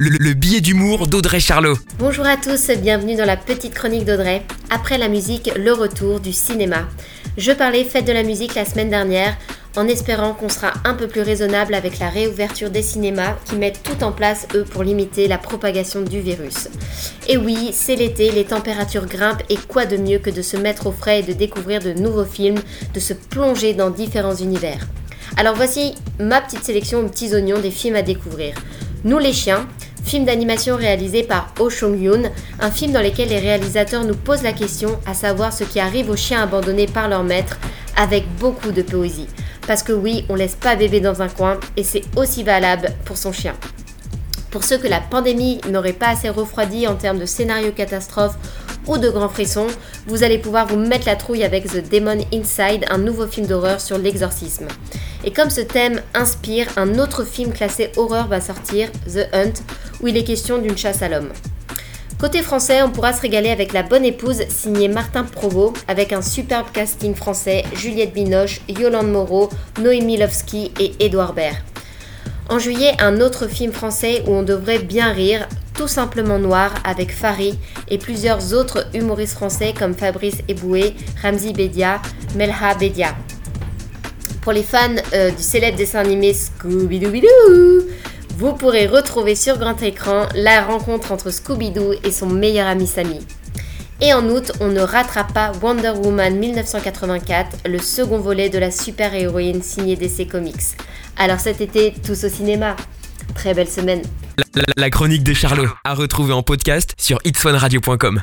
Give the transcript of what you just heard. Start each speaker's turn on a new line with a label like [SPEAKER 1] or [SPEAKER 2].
[SPEAKER 1] le, le billet d'humour d'Audrey Charlot.
[SPEAKER 2] Bonjour à tous, bienvenue dans la petite chronique d'Audrey. Après la musique, le retour du cinéma. Je parlais fête de la musique la semaine dernière en espérant qu'on sera un peu plus raisonnable avec la réouverture des cinémas qui mettent tout en place, eux, pour limiter la propagation du virus. Et oui, c'est l'été, les températures grimpent et quoi de mieux que de se mettre au frais et de découvrir de nouveaux films, de se plonger dans différents univers. Alors voici ma petite sélection aux petits oignons des films à découvrir. Nous les chiens, film d'animation réalisé par Oh Chong-yoon, un film dans lequel les réalisateurs nous posent la question à savoir ce qui arrive aux chiens abandonnés par leur maître avec beaucoup de poésie. Parce que oui, on laisse pas bébé dans un coin et c'est aussi valable pour son chien. Pour ceux que la pandémie n'aurait pas assez refroidi en termes de scénario catastrophe ou de grands frissons, vous allez pouvoir vous mettre la trouille avec The Demon Inside, un nouveau film d'horreur sur l'exorcisme. Et comme ce thème inspire, un autre film classé horreur va sortir, The Hunt, où il est question d'une chasse à l'homme. Côté français, on pourra se régaler avec La Bonne Épouse, signé Martin Provost, avec un superbe casting français, Juliette Binoche, Yolande Moreau, Noémie Lovski et Édouard Baird. En juillet, un autre film français où on devrait bien rire, tout simplement noir, avec Farid et plusieurs autres humoristes français comme Fabrice Eboué, Ramzi Bedia, Melha Bedia. Pour les fans euh, du célèbre dessin animé Scooby-Doo, vous pourrez retrouver sur grand écran la rencontre entre Scooby-Doo et son meilleur ami Sammy. Et en août, on ne ratera pas Wonder Woman 1984, le second volet de la super-héroïne signée DC Comics. Alors cet été, tous au cinéma. Très belle semaine.
[SPEAKER 1] La, chronique des Charlots, à retrouver en podcast sur itswanradio.com.